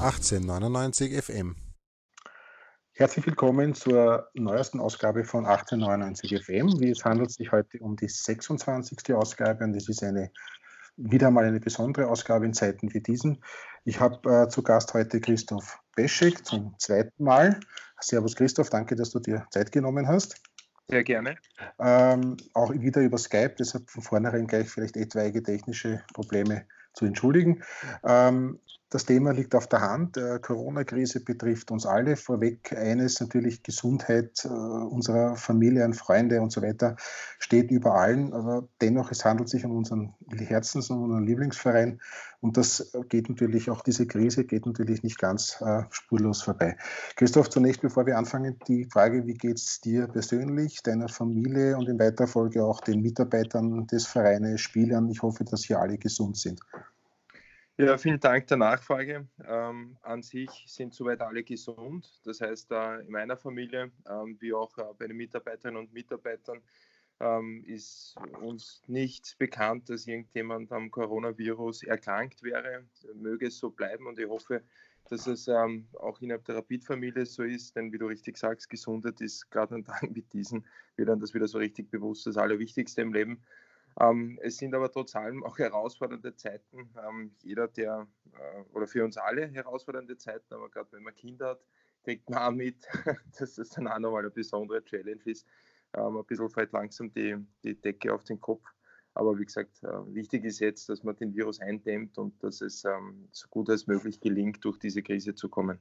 1899 FM. Herzlich willkommen zur neuesten Ausgabe von 1899 FM. Es handelt sich heute um die 26. Ausgabe und es ist eine wieder mal eine besondere Ausgabe in Zeiten wie diesen. Ich habe äh, zu Gast heute Christoph Beschek zum zweiten Mal. Servus Christoph, danke, dass du dir Zeit genommen hast. Sehr gerne. Ähm, auch wieder über Skype, deshalb von vornherein gleich vielleicht etwaige technische Probleme zu entschuldigen. Ähm, das Thema liegt auf der Hand. Äh, Corona-Krise betrifft uns alle. Vorweg eines natürlich Gesundheit äh, unserer Familien, Freunde und so weiter steht über allen. Aber dennoch, es handelt sich um unseren Herzens- und unseren Lieblingsverein. Und das geht natürlich, auch diese Krise geht natürlich nicht ganz äh, spurlos vorbei. Christoph, zunächst, bevor wir anfangen, die Frage, wie geht es dir persönlich, deiner Familie und in weiterer Folge auch den Mitarbeitern des Vereines, Spielern? Ich hoffe, dass hier alle gesund sind. Ja, vielen Dank der Nachfrage. Ähm, an sich sind soweit alle gesund. Das heißt, äh, in meiner Familie, ähm, wie auch äh, bei den Mitarbeiterinnen und Mitarbeitern, ähm, ist uns nicht bekannt, dass irgendjemand am Coronavirus erkrankt wäre. Möge es so bleiben und ich hoffe, dass es ähm, auch innerhalb der Rapid-Familie so ist, denn wie du richtig sagst, Gesundheit ist gerade an Tagen wie diesen, dann das wieder so richtig bewusst, das Allerwichtigste im Leben. Ähm, es sind aber trotz allem auch herausfordernde Zeiten. Ähm, jeder, der, äh, oder für uns alle herausfordernde Zeiten, aber gerade wenn man Kinder hat, kriegt man auch mit, dass das dann auch nochmal eine besondere Challenge ist. Ähm, ein bisschen fällt langsam die, die Decke auf den Kopf. Aber wie gesagt, äh, wichtig ist jetzt, dass man den Virus eindämmt und dass es ähm, so gut als möglich gelingt, durch diese Krise zu kommen.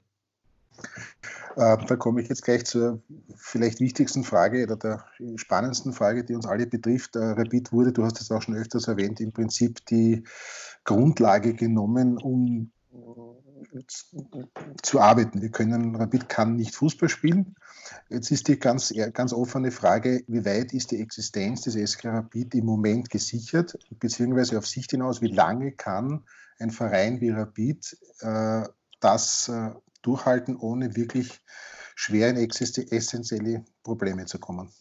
Äh, da komme ich jetzt gleich zur vielleicht wichtigsten Frage oder der spannendsten Frage, die uns alle betrifft. Äh, Rapid wurde, du hast es auch schon öfters erwähnt, im Prinzip die Grundlage genommen, um äh, zu arbeiten. Wir können, Rapid kann nicht Fußball spielen. Jetzt ist die ganz, ganz offene Frage, wie weit ist die Existenz des SK Rapid im Moment gesichert, beziehungsweise auf Sicht hinaus, wie lange kann ein Verein wie Rapid äh, das äh, durchhalten, ohne wirklich schwer in essentielle Probleme zu kommen.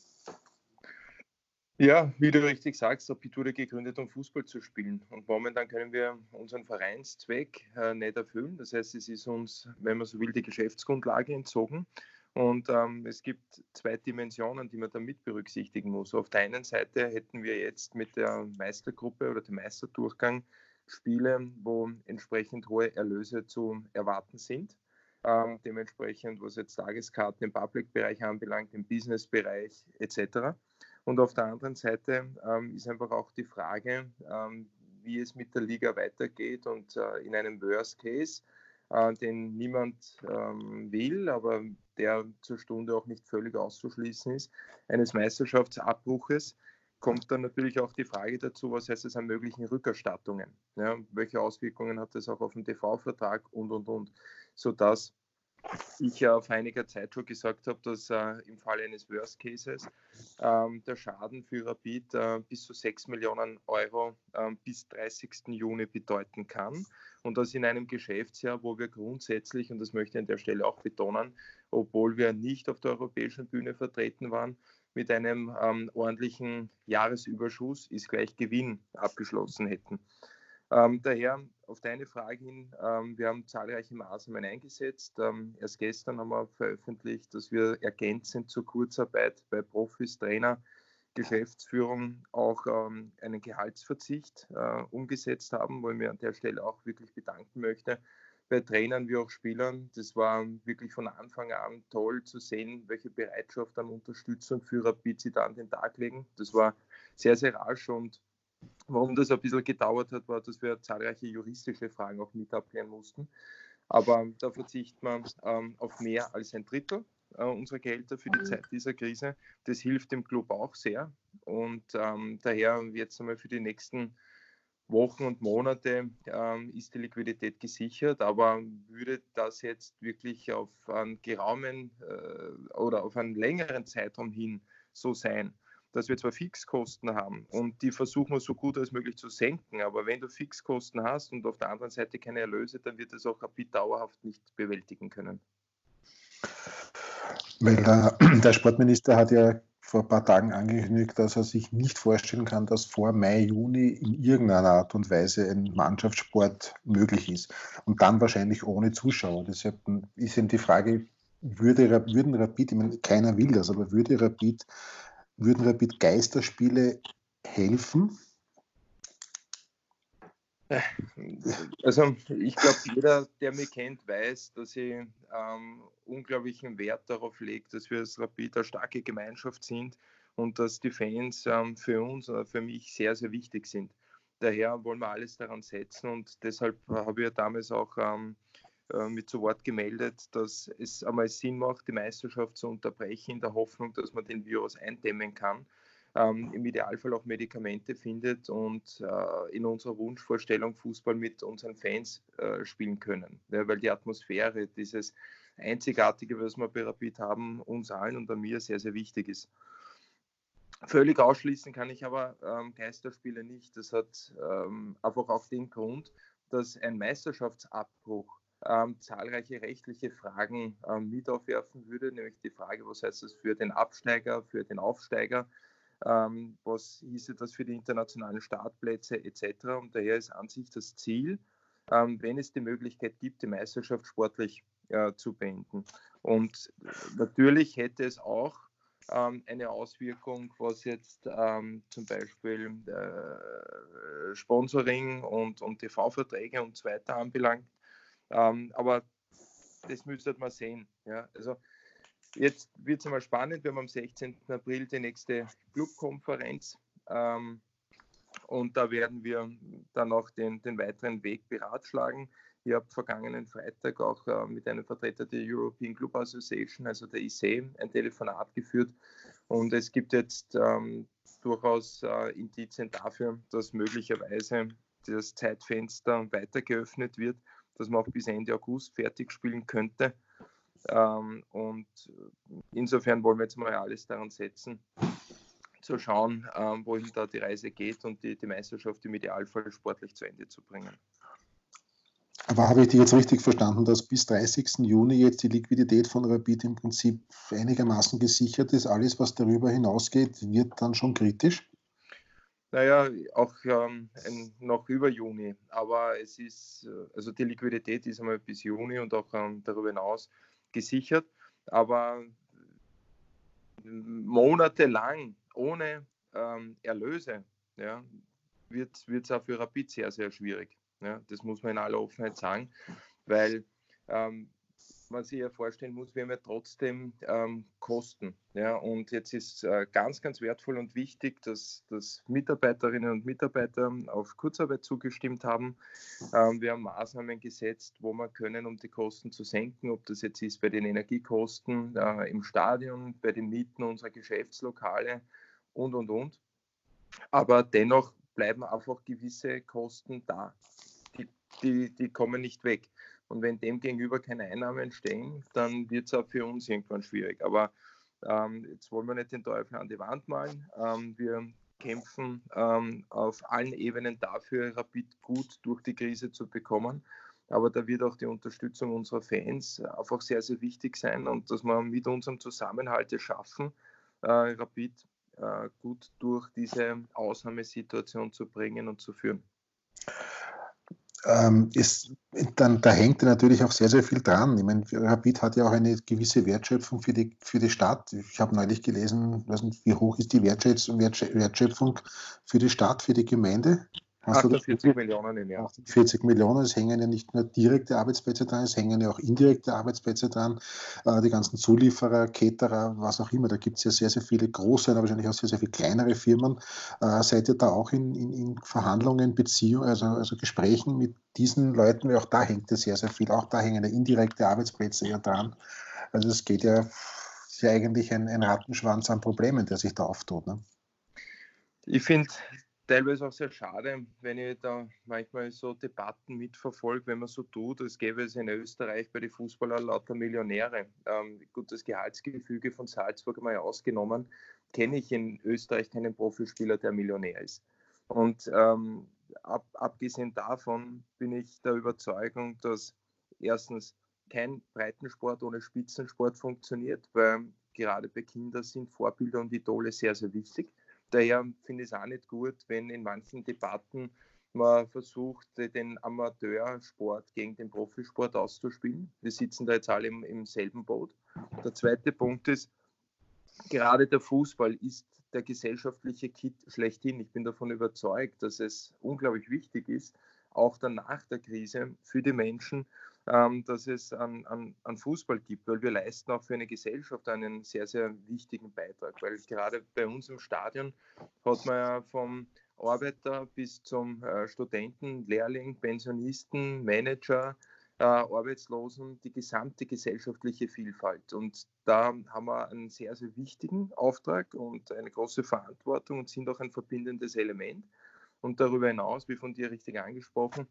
Ja, wie du richtig sagst, Rapid wurde gegründet, um Fußball zu spielen. Und momentan können wir unseren Vereinszweck äh, nicht erfüllen. Das heißt, es ist uns, wenn man so will, die Geschäftsgrundlage entzogen. Und ähm, es gibt zwei Dimensionen, die man da mit berücksichtigen muss. Auf der einen Seite hätten wir jetzt mit der Meistergruppe oder dem Meisterdurchgang Spiele, wo entsprechend hohe Erlöse zu erwarten sind. Ähm, dementsprechend, was jetzt Tageskarten im Public-Bereich anbelangt, im Business-Bereich etc. Und auf der anderen Seite ähm, ist einfach auch die Frage, ähm, wie es mit der Liga weitergeht und äh, in einem Worst Case, äh, den niemand ähm, will, aber der zur Stunde auch nicht völlig auszuschließen ist, eines Meisterschaftsabbruches, kommt dann natürlich auch die Frage dazu, was heißt es an möglichen Rückerstattungen? Ja, welche Auswirkungen hat das auch auf den TV-Vertrag und, und, und, sodass ich ja vor einiger Zeit schon gesagt habe, dass äh, im Fall eines Worst Cases ähm, der Schaden für Rapid äh, bis zu 6 Millionen Euro äh, bis 30. Juni bedeuten kann. Und das in einem Geschäftsjahr, wo wir grundsätzlich, und das möchte ich an der Stelle auch betonen, obwohl wir nicht auf der europäischen Bühne vertreten waren, mit einem ähm, ordentlichen Jahresüberschuss ist gleich Gewinn abgeschlossen hätten. Ähm, daher auf deine Frage hin, ähm, wir haben zahlreiche Maßnahmen eingesetzt. Ähm, erst gestern haben wir veröffentlicht, dass wir ergänzend zur Kurzarbeit bei Profis, Trainer, Geschäftsführung auch ähm, einen Gehaltsverzicht äh, umgesetzt haben, wo ich mir an der Stelle auch wirklich bedanken möchte bei Trainern wie auch Spielern. Das war wirklich von Anfang an toll zu sehen, welche Bereitschaft an Unterstützung für Rapid sie da an den Tag legen. Das war sehr, sehr rasch und warum das ein bisschen gedauert hat, war, dass wir zahlreiche juristische Fragen auch mit abklären mussten. Aber da verzichten wir ähm, auf mehr als ein Drittel äh, unserer Gehälter für die Zeit dieser Krise. Das hilft dem Club auch sehr. Und ähm, daher jetzt einmal für die nächsten Wochen und Monate ähm, ist die Liquidität gesichert, aber würde das jetzt wirklich auf einen geraumen äh, oder auf einen längeren Zeitraum hin so sein, dass wir zwar Fixkosten haben und die versuchen wir so gut als möglich zu senken, aber wenn du Fixkosten hast und auf der anderen Seite keine Erlöse, dann wird es auch Rapid dauerhaft nicht bewältigen können. Weil der, der Sportminister hat ja vor ein paar Tagen angekündigt, dass er sich nicht vorstellen kann, dass vor Mai, Juni in irgendeiner Art und Weise ein Mannschaftssport möglich ist. Und dann wahrscheinlich ohne Zuschauer. Deshalb ist eben die Frage, würde, würden Rapid, ich meine, keiner will das, aber würde Rapid, würden Rapid Geisterspiele helfen? Also ich glaube, jeder, der mich kennt, weiß, dass ich ähm, unglaublichen Wert darauf lege, dass wir als Rapid eine starke Gemeinschaft sind und dass die Fans ähm, für uns oder für mich sehr, sehr wichtig sind. Daher wollen wir alles daran setzen und deshalb habe ich ja damals auch ähm, äh, mit zu Wort gemeldet, dass es einmal Sinn macht, die Meisterschaft zu unterbrechen, in der Hoffnung, dass man den Virus eindämmen kann ähm, im Idealfall auch Medikamente findet und äh, in unserer Wunschvorstellung Fußball mit unseren Fans äh, spielen können. Ja, weil die Atmosphäre, dieses Einzigartige, was wir bei Rapid haben, uns allen und an mir sehr, sehr wichtig ist. Völlig ausschließen kann ich aber ähm, Geisterspiele nicht. Das hat ähm, einfach auch den Grund, dass ein Meisterschaftsabbruch ähm, zahlreiche rechtliche Fragen ähm, mit aufwerfen würde, nämlich die Frage, was heißt das für den Absteiger, für den Aufsteiger, ähm, was hieße das für die internationalen Startplätze etc. Und daher ist an sich das Ziel, ähm, wenn es die Möglichkeit gibt, die Meisterschaft sportlich äh, zu beenden. Und natürlich hätte es auch ähm, eine Auswirkung, was jetzt ähm, zum Beispiel äh, Sponsoring und, und TV-Verträge und so weiter anbelangt. Ähm, aber das müsste man sehen. Ja? Also Jetzt wird es einmal spannend. Wir haben am 16. April die nächste Clubkonferenz. Ähm, und da werden wir dann auch den, den weiteren Weg beratschlagen. Ich habe vergangenen Freitag auch äh, mit einem Vertreter der European Club Association, also der IC, ein Telefonat geführt. Und es gibt jetzt ähm, durchaus äh, Indizien dafür, dass möglicherweise das Zeitfenster weiter geöffnet wird, dass man auch bis Ende August fertig spielen könnte. Ähm, und insofern wollen wir jetzt mal alles daran setzen, zu schauen, ähm, wohin da die Reise geht und die, die Meisterschaft im Idealfall sportlich zu Ende zu bringen. Aber habe ich dich jetzt richtig verstanden, dass bis 30. Juni jetzt die Liquidität von Rapid im Prinzip einigermaßen gesichert ist? Alles, was darüber hinausgeht, wird dann schon kritisch? Naja, auch ähm, noch über Juni. Aber es ist, äh, also die Liquidität ist einmal bis Juni und auch ähm, darüber hinaus gesichert, aber monatelang ohne ähm, Erlöse ja, wird es auch für Rapid sehr, sehr schwierig. Ja, das muss man in aller Offenheit sagen, weil ähm, man sich ja vorstellen muss, wir haben ja trotzdem ähm, Kosten. Ja? Und jetzt ist äh, ganz, ganz wertvoll und wichtig, dass, dass Mitarbeiterinnen und Mitarbeiter auf Kurzarbeit zugestimmt haben. Ähm, wir haben Maßnahmen gesetzt, wo wir können, um die Kosten zu senken, ob das jetzt ist bei den Energiekosten äh, im Stadion, bei den Mieten unserer Geschäftslokale und, und, und. Aber dennoch bleiben einfach gewisse Kosten da. Die, die, die kommen nicht weg. Und wenn dem gegenüber keine Einnahmen entstehen, dann wird es auch für uns irgendwann schwierig. Aber ähm, jetzt wollen wir nicht den Teufel an die Wand malen. Ähm, wir kämpfen ähm, auf allen Ebenen dafür, Rapid gut durch die Krise zu bekommen. Aber da wird auch die Unterstützung unserer Fans einfach sehr, sehr wichtig sein und dass wir mit unserem Zusammenhalt es schaffen, äh, Rapid äh, gut durch diese Ausnahmesituation zu bringen und zu führen ähm, ist, dann, da hängt natürlich auch sehr, sehr viel dran. Ich meine, Rapid hat ja auch eine gewisse Wertschöpfung für die, für die Stadt. Ich habe neulich gelesen, nicht, wie hoch ist die Wertschöpfung für die Stadt, für die Gemeinde? Hast 48 Millionen im Jahr. 40 Millionen, es hängen ja nicht nur direkte Arbeitsplätze dran, es hängen ja auch indirekte Arbeitsplätze dran. Äh, die ganzen Zulieferer, Caterer, was auch immer, da gibt es ja sehr, sehr viele große, aber wahrscheinlich auch sehr, sehr viele kleinere Firmen. Äh, seid ihr da auch in, in, in Verhandlungen, Beziehungen, also, also Gesprächen mit diesen Leuten? Weil auch da hängt ja sehr, sehr viel, auch da hängen ja indirekte Arbeitsplätze ja dran. Also es geht ja, ist ja eigentlich ein, ein Rattenschwanz an Problemen, der sich da auftut. Ne? Ich finde, teilweise auch sehr schade, wenn ich da manchmal so Debatten mitverfolge, wenn man so tut, als gäbe es in Österreich bei den Fußballern lauter Millionäre. Ähm, gut, das Gehaltsgefüge von Salzburg mal ausgenommen, kenne ich in Österreich keinen Profispieler, der Millionär ist. Und ähm, ab, abgesehen davon bin ich der Überzeugung, dass erstens kein Breitensport ohne Spitzensport funktioniert, weil gerade bei Kindern sind Vorbilder und Idole sehr, sehr wichtig. Daher finde ich es auch nicht gut, wenn in manchen Debatten man versucht, den Amateursport gegen den Profisport auszuspielen. Wir sitzen da jetzt alle im, im selben Boot. Der zweite Punkt ist, gerade der Fußball ist der gesellschaftliche Kit schlechthin. Ich bin davon überzeugt, dass es unglaublich wichtig ist, auch dann nach der Krise für die Menschen, ähm, dass es an, an, an, Fußball gibt, weil wir leisten auch für eine Gesellschaft einen sehr, sehr wichtigen Beitrag, weil gerade bei uns im Stadion hat man ja vom Arbeiter bis zum äh, Studenten, Lehrling, Pensionisten, Manager, äh, Arbeitslosen, die gesamte gesellschaftliche Vielfalt. Und da haben wir einen sehr, sehr wichtigen Auftrag und eine große Verantwortung und sind auch ein verbindendes Element. Und darüber hinaus, wie von dir richtig angesprochen,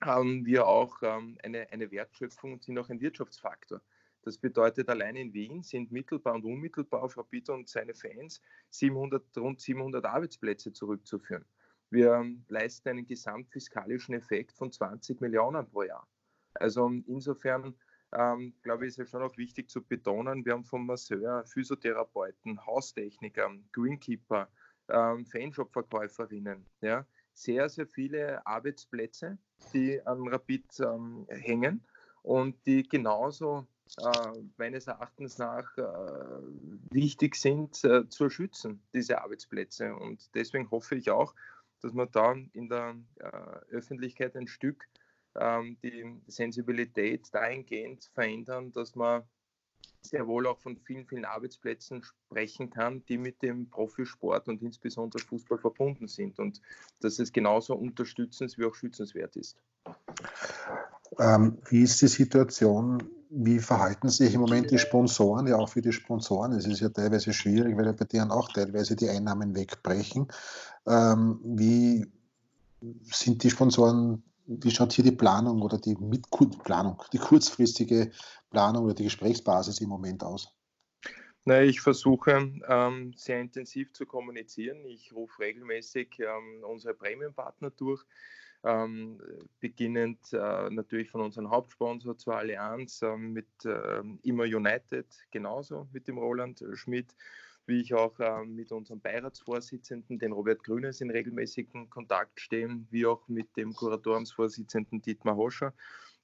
haben wir auch ähm, eine, eine Wertschöpfung und sind auch ein Wirtschaftsfaktor. Das bedeutet, allein in Wien sind mittelbar und unmittelbar auf Rapid und seine Fans 700, rund 700 Arbeitsplätze zurückzuführen. Wir ähm, leisten einen gesamtfiskalischen Effekt von 20 Millionen pro Jahr. Also insofern ähm, glaube ich, ist es schon auch wichtig zu betonen, wir haben vom Masseur, Physiotherapeuten, Haustechniker, Greenkeeper, ähm, Fanshop-Verkäuferinnen, ja, sehr, sehr viele Arbeitsplätze, die an Rapid ähm, hängen und die genauso äh, meines Erachtens nach äh, wichtig sind äh, zu schützen, diese Arbeitsplätze. Und deswegen hoffe ich auch, dass man da in der äh, Öffentlichkeit ein Stück ähm, die Sensibilität dahingehend verändern, dass man sehr wohl auch von vielen, vielen Arbeitsplätzen sprechen kann, die mit dem Profisport und insbesondere Fußball verbunden sind und dass es genauso unterstützens wie auch schützenswert ist. Ähm, wie ist die Situation? Wie verhalten sich im Moment die Sponsoren? Ja, auch für die Sponsoren. Es ist ja teilweise schwierig, weil ja bei denen auch teilweise die Einnahmen wegbrechen. Ähm, wie sind die Sponsoren wie schaut hier die Planung oder die Planung, die kurzfristige Planung oder die Gesprächsbasis im Moment aus? Na, ich versuche ähm, sehr intensiv zu kommunizieren. Ich rufe regelmäßig ähm, unsere Premium-Partner durch, ähm, beginnend äh, natürlich von unserem Hauptsponsor zur Allianz ähm, mit äh, Immer United, genauso mit dem Roland Schmidt wie ich auch äh, mit unserem Beiratsvorsitzenden, den Robert Grünes, in regelmäßigen Kontakt stehen, wie auch mit dem Kuratoriumsvorsitzenden Dietmar Hoscher,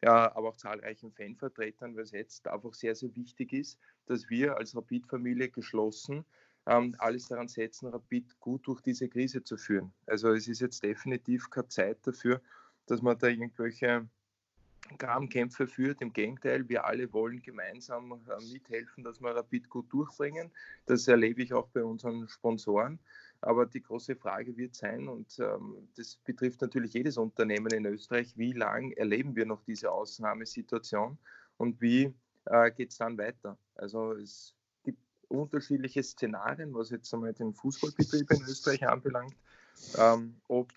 ja, aber auch zahlreichen Fanvertretern, weil es jetzt einfach sehr, sehr wichtig ist, dass wir als Rapid-Familie geschlossen ähm, alles daran setzen, Rapid gut durch diese Krise zu führen. Also es ist jetzt definitiv keine Zeit dafür, dass man da irgendwelche Grabenkämpfe führt. Im Gegenteil, wir alle wollen gemeinsam äh, mithelfen, dass wir Rapid gut durchbringen. Das erlebe ich auch bei unseren Sponsoren. Aber die große Frage wird sein, und ähm, das betrifft natürlich jedes Unternehmen in Österreich, wie lange erleben wir noch diese Ausnahmesituation und wie äh, geht es dann weiter? Also es gibt unterschiedliche Szenarien, was jetzt einmal den Fußballbetrieb in Österreich anbelangt. Ähm, ob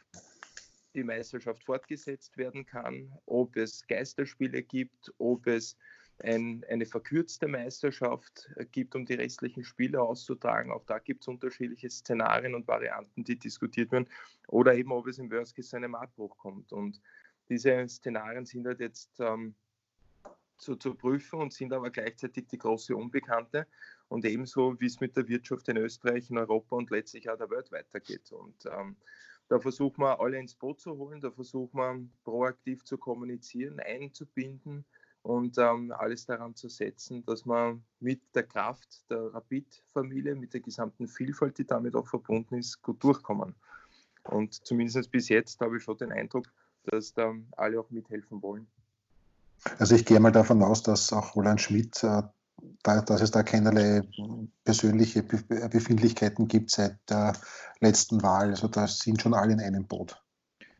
die Meisterschaft fortgesetzt werden kann, ob es Geisterspiele gibt, ob es ein, eine verkürzte Meisterschaft gibt, um die restlichen Spiele auszutragen. Auch da gibt es unterschiedliche Szenarien und Varianten, die diskutiert werden. Oder eben, ob es im Worst Case zu einem Abbruch kommt. Und diese Szenarien sind halt jetzt ähm, zu, zu prüfen und sind aber gleichzeitig die große Unbekannte. Und ebenso, wie es mit der Wirtschaft in Österreich, in Europa und letztlich auch der Welt weitergeht. Und ähm, da versuchen wir alle ins Boot zu holen, da versuchen wir proaktiv zu kommunizieren, einzubinden und ähm, alles daran zu setzen, dass wir mit der Kraft der Rapid-Familie, mit der gesamten Vielfalt, die damit auch verbunden ist, gut durchkommen. Und zumindest bis jetzt habe ich schon den Eindruck, dass da alle auch mithelfen wollen. Also ich gehe mal davon aus, dass auch Roland Schmidt äh, dass es da keinerlei persönliche Befindlichkeiten gibt seit der letzten Wahl. Also da sind schon alle in einem Boot.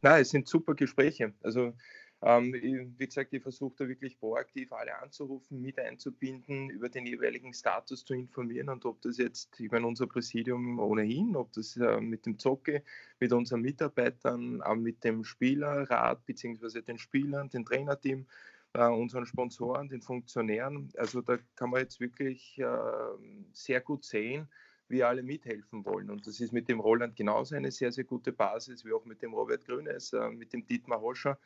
Nein, es sind super Gespräche. Also ähm, wie gesagt, ich versuche da wirklich proaktiv alle anzurufen, mit einzubinden, über den jeweiligen Status zu informieren und ob das jetzt, ich meine, unser Präsidium ohnehin, ob das äh, mit dem Zocke, mit unseren Mitarbeitern, äh, mit dem Spielerrat bzw. den Spielern, dem Trainerteam, äh, unseren Sponsoren, den Funktionären. Also da kann man jetzt wirklich äh, sehr gut sehen, wie alle mithelfen wollen. Und das ist mit dem Roland genauso eine sehr, sehr gute Basis, wie auch mit dem Robert Grünes, äh, mit dem Dietmar Hoscher.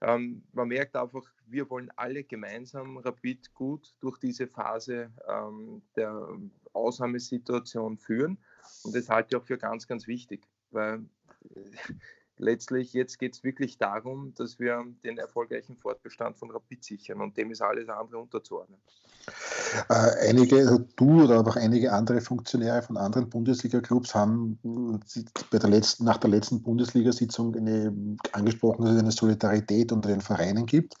ähm, man merkt einfach, wir wollen alle gemeinsam Rapid gut durch diese Phase ähm, der Ausnahmesituation führen. Und das halte ich auch für ganz, ganz wichtig, weil letztlich jetzt geht es wirklich darum, dass wir den erfolgreichen Fortbestand von Rapid sichern und dem ist alles andere unterzuordnen. Äh, einige, also du oder auch einige andere Funktionäre von anderen Bundesliga-Clubs haben bei der letzten, nach der letzten Bundesliga-Sitzung angesprochen, dass es eine Solidarität unter den Vereinen gibt.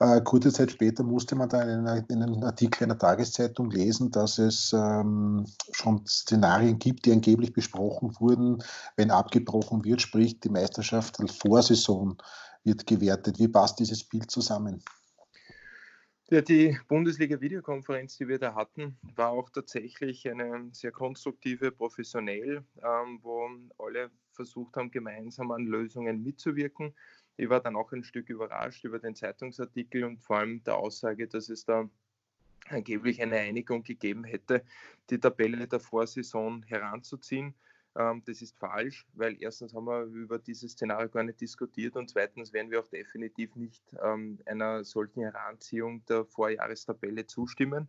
Äh, kurze Zeit später musste man da in, in einem Artikel einer Tageszeitung lesen, dass es ähm, schon Szenarien gibt, die angeblich besprochen wurden, wenn abgebrochen wird, sprich die Meisterschaft als Vorsaison wird gewertet. Wie passt dieses Bild zusammen? Ja, die Bundesliga-Videokonferenz, die wir da hatten, war auch tatsächlich eine sehr konstruktive, professionell, ähm, wo alle versucht haben, gemeinsam an Lösungen mitzuwirken. Ich war dann auch ein Stück überrascht über den Zeitungsartikel und vor allem der Aussage, dass es da angeblich eine Einigung gegeben hätte, die Tabelle der Vorsaison heranzuziehen. Ähm, das ist falsch, weil erstens haben wir über dieses Szenario gar nicht diskutiert und zweitens werden wir auch definitiv nicht ähm, einer solchen Heranziehung der Vorjahrestabelle zustimmen,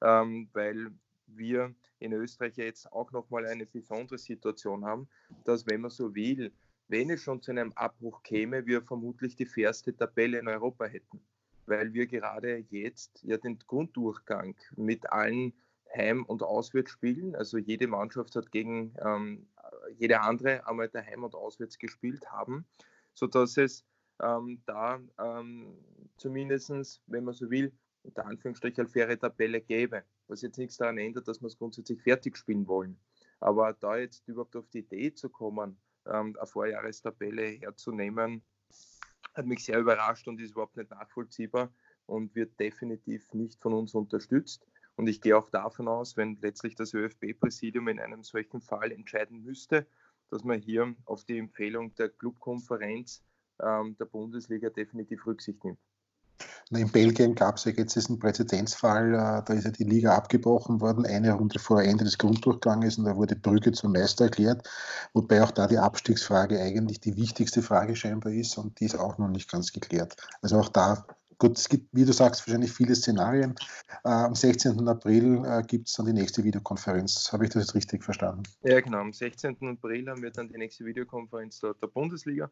ähm, weil wir in Österreich jetzt auch nochmal eine besondere Situation haben, dass wenn man so will, wenn es schon zu einem Abbruch käme, wir vermutlich die fairste Tabelle in Europa hätten, weil wir gerade jetzt ja den Grunddurchgang mit allen Heim- und Auswärtsspielen. Also jede Mannschaft hat gegen ähm, jede andere einmal daheim und auswärts gespielt haben, sodass es ähm, da ähm, zumindest, wenn man so will, unter Anführungsstrichen eine faire Tabelle gäbe. Was jetzt nichts daran ändert, dass wir es grundsätzlich fertig spielen wollen. Aber da jetzt überhaupt auf die Idee zu kommen, ähm, eine Vorjahrestabelle herzunehmen, hat mich sehr überrascht und ist überhaupt nicht nachvollziehbar und wird definitiv nicht von uns unterstützt. Und ich gehe auch davon aus, wenn letztlich das ÖFB-Präsidium in einem solchen Fall entscheiden müsste, dass man hier auf die Empfehlung der Clubkonferenz ähm, der Bundesliga definitiv Rücksicht nimmt. In Belgien gab es ja jetzt diesen Präzedenzfall, äh, da ist ja die Liga abgebrochen worden, eine Runde vor Ende des Grunddurchganges und da wurde Brügge zum Meister erklärt, wobei auch da die Abstiegsfrage eigentlich die wichtigste Frage scheinbar ist und die ist auch noch nicht ganz geklärt. Also auch da Gut, es gibt, wie du sagst, wahrscheinlich viele Szenarien. Äh, am 16. April äh, gibt es dann die nächste Videokonferenz. Habe ich das jetzt richtig verstanden? Ja, genau. Am 16. April haben wir dann die nächste Videokonferenz der, der Bundesliga,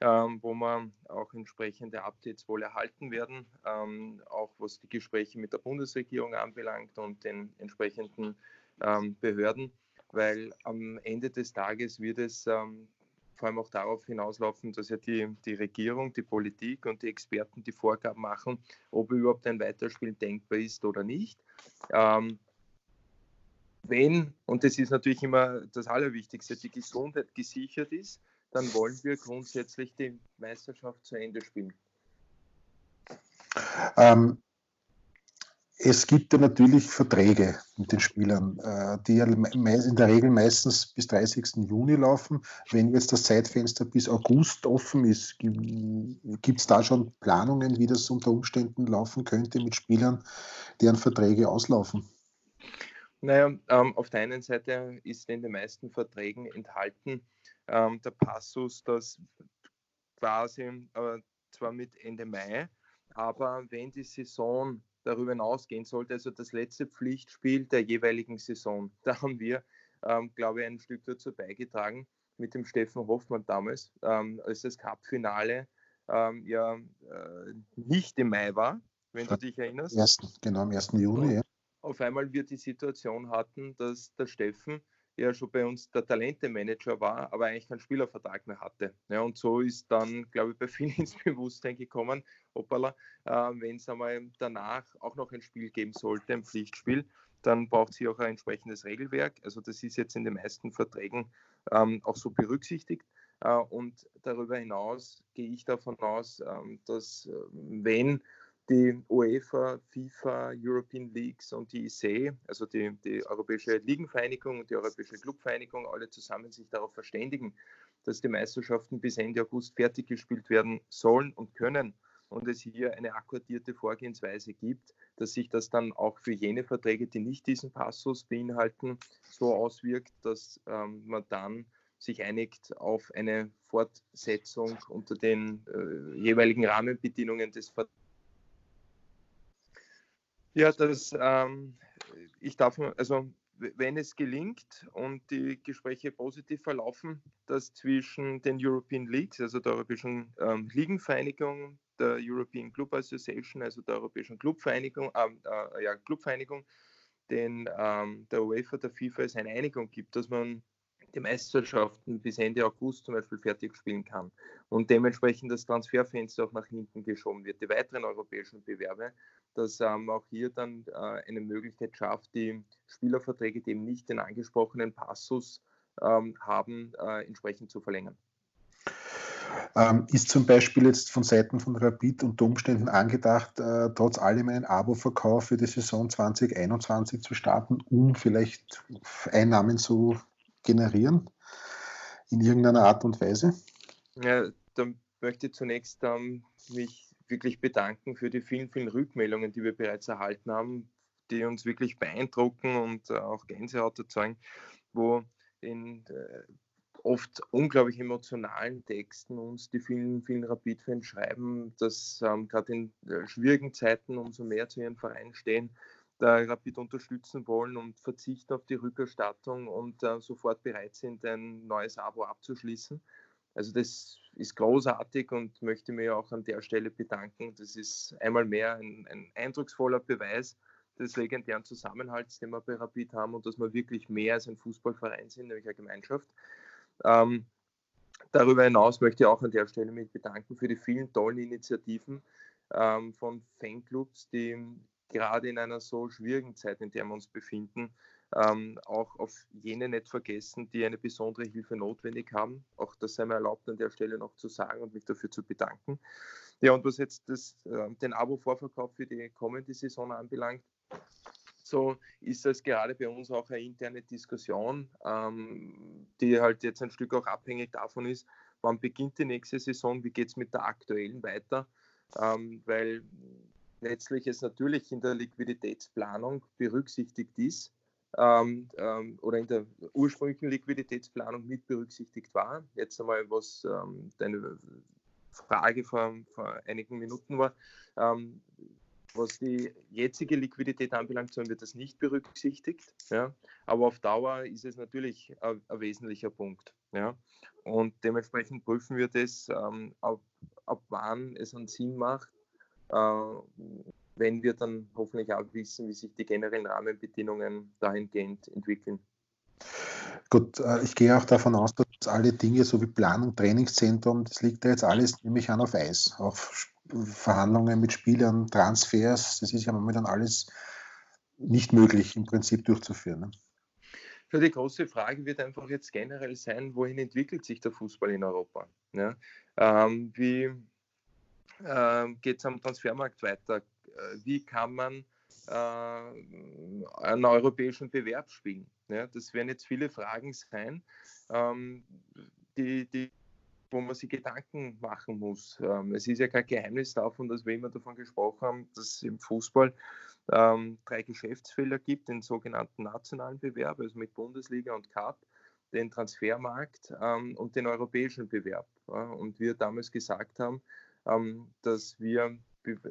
ähm, wo wir auch entsprechende Updates wohl erhalten werden, ähm, auch was die Gespräche mit der Bundesregierung anbelangt und den entsprechenden ähm, Behörden, weil am Ende des Tages wird es ähm, vor allem auch darauf hinauslaufen, dass ja die, die Regierung, die Politik und die Experten die Vorgaben machen, ob überhaupt ein Weiterspiel denkbar ist oder nicht. Ähm, wenn, und das ist natürlich immer das Allerwichtigste, die Gesundheit gesichert ist, dann wollen wir grundsätzlich die Meisterschaft zu Ende spielen. Ähm, es gibt ja natürlich Verträge mit den Spielern, äh, die in der Regel meistens bis 30. Juni laufen. Wenn jetzt das Zeitfenster bis August offen ist, gibt es da schon Planungen, wie das unter Umständen laufen könnte mit Spielern, deren Verträge auslaufen? Naja, ähm, auf der einen Seite ist in den meisten Verträgen enthalten ähm, der Passus, dass quasi äh, zwar mit Ende Mai, aber wenn die Saison darüber hinausgehen sollte, also das letzte Pflichtspiel der jeweiligen Saison. Da haben wir, ähm, glaube ich, ein Stück dazu beigetragen mit dem Steffen Hoffmann damals, ähm, als das Cup-Finale ähm, ja äh, nicht im Mai war, wenn du dich erinnerst. Ersten, genau, am 1. Juli, ja. Auf einmal wir die Situation hatten, dass der Steffen ja schon bei uns der Talentemanager war, aber eigentlich keinen Spielervertrag mehr hatte. Ja, und so ist dann, glaube ich, bei vielen ins Bewusstsein gekommen, hoppala, äh, wenn es einmal danach auch noch ein Spiel geben sollte, ein Pflichtspiel, dann braucht es hier auch ein entsprechendes Regelwerk. Also das ist jetzt in den meisten Verträgen ähm, auch so berücksichtigt. Äh, und darüber hinaus gehe ich davon aus, ähm, dass äh, wenn die UEFA, FIFA, European Leagues und die ICE, also die, die Europäische Ligenvereinigung und die Europäische Clubvereinigung, alle zusammen sich darauf verständigen, dass die Meisterschaften bis Ende August fertig gespielt werden sollen und können und es hier eine akkordierte Vorgehensweise gibt, dass sich das dann auch für jene Verträge, die nicht diesen Passus beinhalten, so auswirkt, dass ähm, man dann sich einigt auf eine Fortsetzung unter den äh, jeweiligen Rahmenbedingungen des Vertrags. Ja, das, ähm, ich darf, also wenn es gelingt und die Gespräche positiv verlaufen, dass zwischen den European Leagues, also der Europäischen ähm, Ligenvereinigung, der European Club Association, also der Europäischen Clubvereinigung, äh, äh, ja, Clubvereinigung, den, ähm, der UEFA, der FIFA es eine Einigung gibt, dass man die Meisterschaften bis Ende August zum Beispiel fertig spielen kann und dementsprechend das Transferfenster auch nach hinten geschoben wird, die weiteren europäischen Bewerbe, dass ähm, auch hier dann äh, eine Möglichkeit schafft, die Spielerverträge, die eben nicht den angesprochenen Passus ähm, haben, äh, entsprechend zu verlängern. Ähm, ist zum Beispiel jetzt von Seiten von Rapid unter Umständen angedacht, äh, trotz allem einen Abo-Verkauf für die Saison 2021 zu starten, um vielleicht Einnahmen zu generieren in irgendeiner Art und Weise? Ja, dann möchte ich zunächst ähm, mich wirklich bedanken für die vielen, vielen Rückmeldungen, die wir bereits erhalten haben, die uns wirklich beeindrucken und äh, auch Gänsehaut erzeugen, wo in äh, oft unglaublich emotionalen Texten uns die vielen, vielen Rapid-Fans schreiben, dass ähm, gerade in äh, schwierigen Zeiten umso mehr zu ihren Vereinen stehen, da Rapid unterstützen wollen und verzichten auf die Rückerstattung und äh, sofort bereit sind, ein neues Abo abzuschließen. Also das ist großartig und möchte mir auch an der Stelle bedanken. Das ist einmal mehr ein, ein eindrucksvoller Beweis des legendären Zusammenhalts, den wir bei Rapid haben und dass wir wirklich mehr als ein Fußballverein sind, nämlich eine Gemeinschaft. Ähm, darüber hinaus möchte ich auch an der Stelle mich bedanken für die vielen tollen Initiativen ähm, von Fanclubs, die gerade in einer so schwierigen Zeit, in der wir uns befinden, ähm, auch auf jene nicht vergessen, die eine besondere Hilfe notwendig haben. Auch das sei mir erlaubt, an der Stelle noch zu sagen und mich dafür zu bedanken. Ja, und was jetzt das, äh, den Abo-Vorverkauf für die kommende Saison anbelangt, so ist das gerade bei uns auch eine interne Diskussion, ähm, die halt jetzt ein Stück auch abhängig davon ist, wann beginnt die nächste Saison, wie geht es mit der aktuellen weiter, ähm, weil letztlich es natürlich in der Liquiditätsplanung berücksichtigt ist ähm, ähm, oder in der ursprünglichen Liquiditätsplanung mit berücksichtigt war. Jetzt einmal, was ähm, deine Frage vor, vor, einigen Minuten war. Ähm, was die jetzige Liquidität anbelangt, so wird das nicht berücksichtigt. Ja? Aber auf Dauer ist es natürlich ein, ein wesentlicher Punkt. Ja? Und dementsprechend prüfen wir das, ähm, ab, ab wann es einen Sinn macht, wenn wir dann hoffentlich auch wissen, wie sich die generellen Rahmenbedingungen dahingehend entwickeln. Gut, äh, ich gehe auch davon aus, dass alle Dinge, so wie Planung, Trainingszentrum, das liegt ja jetzt alles nämlich an auf Eis. Auch Verhandlungen mit Spielern, Transfers, das ist ja momentan alles nicht möglich im Prinzip durchzuführen. Ne? Für die große Frage wird einfach jetzt generell sein, wohin entwickelt sich der Fußball in Europa? Ja? Ähm, wie, äh, geht es am Transfermarkt weiter? Äh, wie kann man äh, einen europäischen Bewerb spielen? Ja, das werden jetzt viele Fragen sein, ähm, die, die, wo man sich Gedanken machen muss. Ähm, es ist ja kein Geheimnis davon, dass wir immer davon gesprochen haben, dass es im Fußball ähm, drei Geschäftsfelder gibt, den sogenannten nationalen Bewerb, also mit Bundesliga und Cup, den Transfermarkt ähm, und den europäischen Bewerb. Ja, und wir damals gesagt haben, ähm, dass wir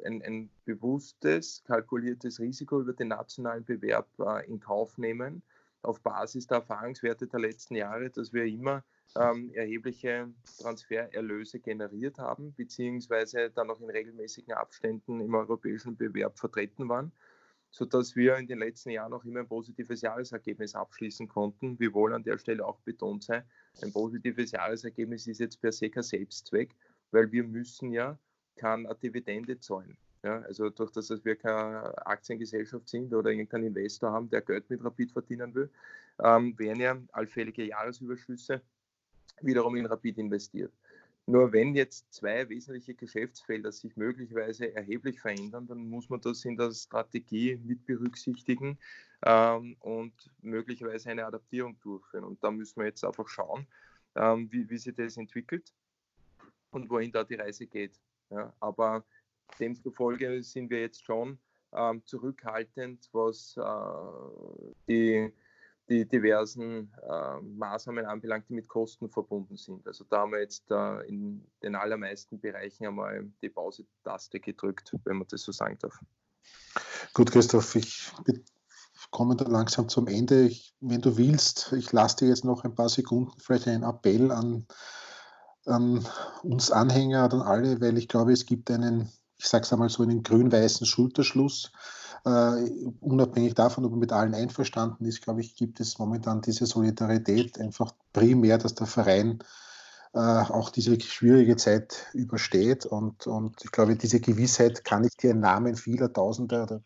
ein, ein, bewusstes, kalkuliertes Risiko über den nationalen Bewerb äh, in Kauf nehmen, auf Basis der Erfahrungswerte der letzten Jahre, dass wir immer ähm, erhebliche Transfererlöse generiert haben, beziehungsweise dann auch in regelmäßigen Abständen im europäischen Bewerb vertreten waren, sodass wir in den letzten Jahren auch immer ein positives Jahresergebnis abschließen konnten. Wie wohl an der Stelle auch betont sei, ein positives Jahresergebnis ist jetzt per se kein Selbstzweck, weil wir müssen ja keine Dividende zahlen. Ja, also durch das, dass wir keine Aktiengesellschaft sind oder irgendeinen Investor haben, der Geld mit Rapid verdienen will, ähm, werden ja allfällige Jahresüberschüsse wiederum in Rapid investiert. Nur wenn jetzt zwei wesentliche Geschäftsfelder sich möglicherweise erheblich verändern, dann muss man das in der Strategie mit berücksichtigen ähm, und möglicherweise eine Adaptierung durchführen. Und da müssen wir jetzt einfach schauen, ähm, wie, wie sich das entwickelt und wohin da die Reise geht. Ja, aber demzufolge sind wir jetzt schon ähm, zurückhaltend, was äh, die, die diversen äh, Maßnahmen anbelangt, die mit Kosten verbunden sind. Also da haben wir jetzt äh, in den allermeisten Bereichen einmal die Pause-Taste gedrückt, wenn man das so sagen darf. Gut, Christoph, ich komme da langsam zum Ende. Ich, wenn du willst, ich lasse dir jetzt noch ein paar Sekunden vielleicht einen Appell an, an uns Anhänger, an alle, weil ich glaube, es gibt einen, ich sage es einmal so, einen grün-weißen Schulterschluss Uh, unabhängig davon, ob man mit allen einverstanden ist, glaube ich, gibt es momentan diese Solidarität einfach primär, dass der Verein uh, auch diese schwierige Zeit übersteht. Und, und ich glaube, diese Gewissheit kann ich dir im Namen vieler Tausender oder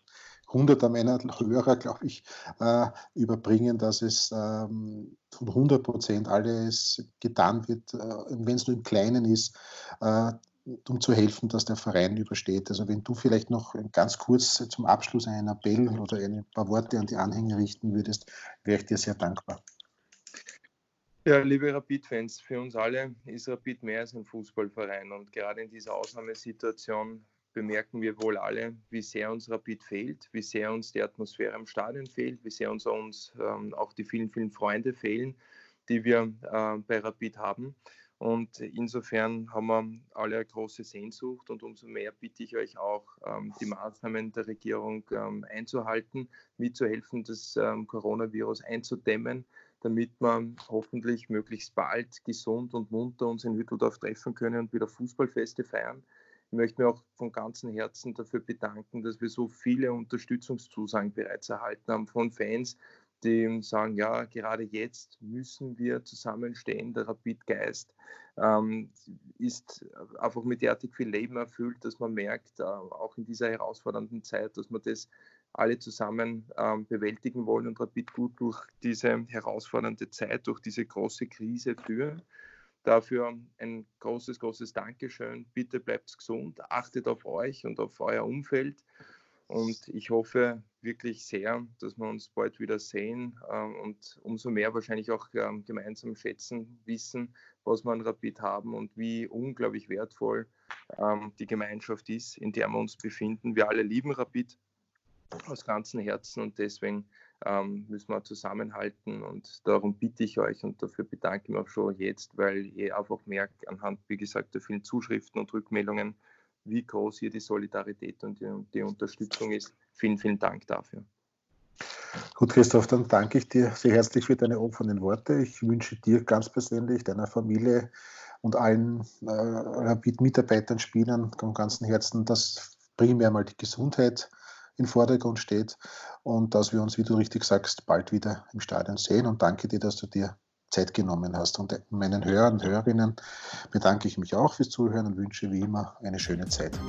Hunderter meiner Hörer, glaube ich, uh, überbringen, dass es ähm, von 100 Prozent alles getan wird, wenn es nur im Kleinen ist, um zu helfen, dass der Verein übersteht. Also wenn du vielleicht noch ganz kurz zum Abschluss einen Appell oder ein paar Worte an die Anhänger richten würdest, wäre ich dir sehr dankbar. Ja, liebe Rapid-Fans, für uns alle ist Rapid mehr als ein Fußballverein und gerade in dieser Ausnahmesituation bemerken wir wohl alle, wie sehr uns Rapid fehlt, wie sehr uns die Atmosphäre im Stadion fehlt, wie sehr uns, uns ähm, auch die vielen, vielen Freunde fehlen, die wir äh, bei Rapid haben. Und insofern haben wir alle eine große Sehnsucht und umso mehr bitte ich euch auch, ähm, die Maßnahmen der Regierung ähm, einzuhalten, mitzuhelfen, das ähm, Coronavirus einzudämmen, damit wir hoffentlich möglichst bald gesund und munter uns in Hütteldorf treffen können und wieder Fußballfeste feiern. Ich möchte mich auch von ganzem Herzen dafür bedanken, dass wir so viele Unterstützungszusagen bereits erhalten haben von Fans, die sagen, ja, gerade jetzt müssen wir zusammenstehen. Der Rapid-Geist ähm, ist einfach mit derartig viel Leben erfüllt, dass man merkt, äh, auch in dieser herausfordernden Zeit, dass wir das alle zusammen ähm, bewältigen wollen und Rapid gut durch diese herausfordernde Zeit, durch diese große Krise führen. Dafür ein großes, großes Dankeschön. Bitte bleibt gesund, achtet auf euch und auf euer Umfeld. Und ich hoffe wirklich sehr, dass wir uns bald wieder sehen ähm, und umso mehr wahrscheinlich auch ähm, gemeinsam schätzen, wissen, was wir an Rapid haben und wie unglaublich wertvoll ähm, die Gemeinschaft ist, in der wir uns befinden. Wir alle lieben Rapid aus ganzem Herzen und deswegen ähm, müssen wir zusammenhalten und darum bitte ich euch und dafür bedanke ich mich auch schon jetzt, weil ihr einfach merkt, anhand, wie gesagt, der vielen Zuschriften und Rückmeldungen, wie groß hier die Solidarität und die, die Unterstützung ist. Vielen, vielen Dank dafür. Gut, Christoph, dann danke ich dir sehr herzlich für deine offenen Worte. Ich wünsche dir ganz persönlich, deiner Familie und allen äh, Rapid-Mitarbeitern, Spielern vom ganzen Herzen, dass primär mal die Gesundheit im Vordergrund steht und dass wir uns, wie du richtig sagst, bald wieder im Stadion sehen. Und danke dir, dass du dir Zeit genommen hast. Und meinen Hörern und Hörerinnen bedanke ich mich auch fürs Zuhören und wünsche wie immer eine schöne Zeit.